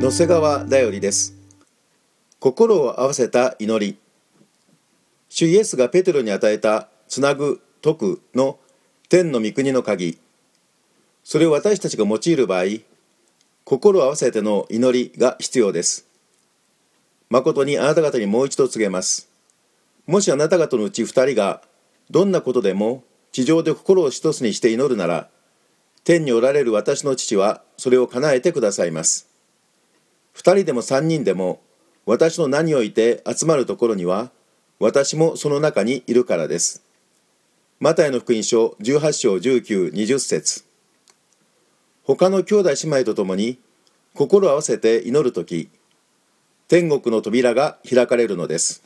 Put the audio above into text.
野瀬川だよりです。心を合わせた祈り。主イエスがペテロに与えたつなぐ解くの天の御国の鍵。それを私たちが用いる場合心を合わせての祈りが必要です。誠にあなた方にもう一度告げます。もしあなた方のうち二人がどんなことでも地上で心を一つにして祈るなら天におられる私の父はそれを叶えてくださいます。二人でも3人でも私の名において集まるところには私もその中にいるからです。マタイの福音書18章1920節。他の兄弟姉妹と共に心を合わせて祈る時天国の扉が開かれるのです。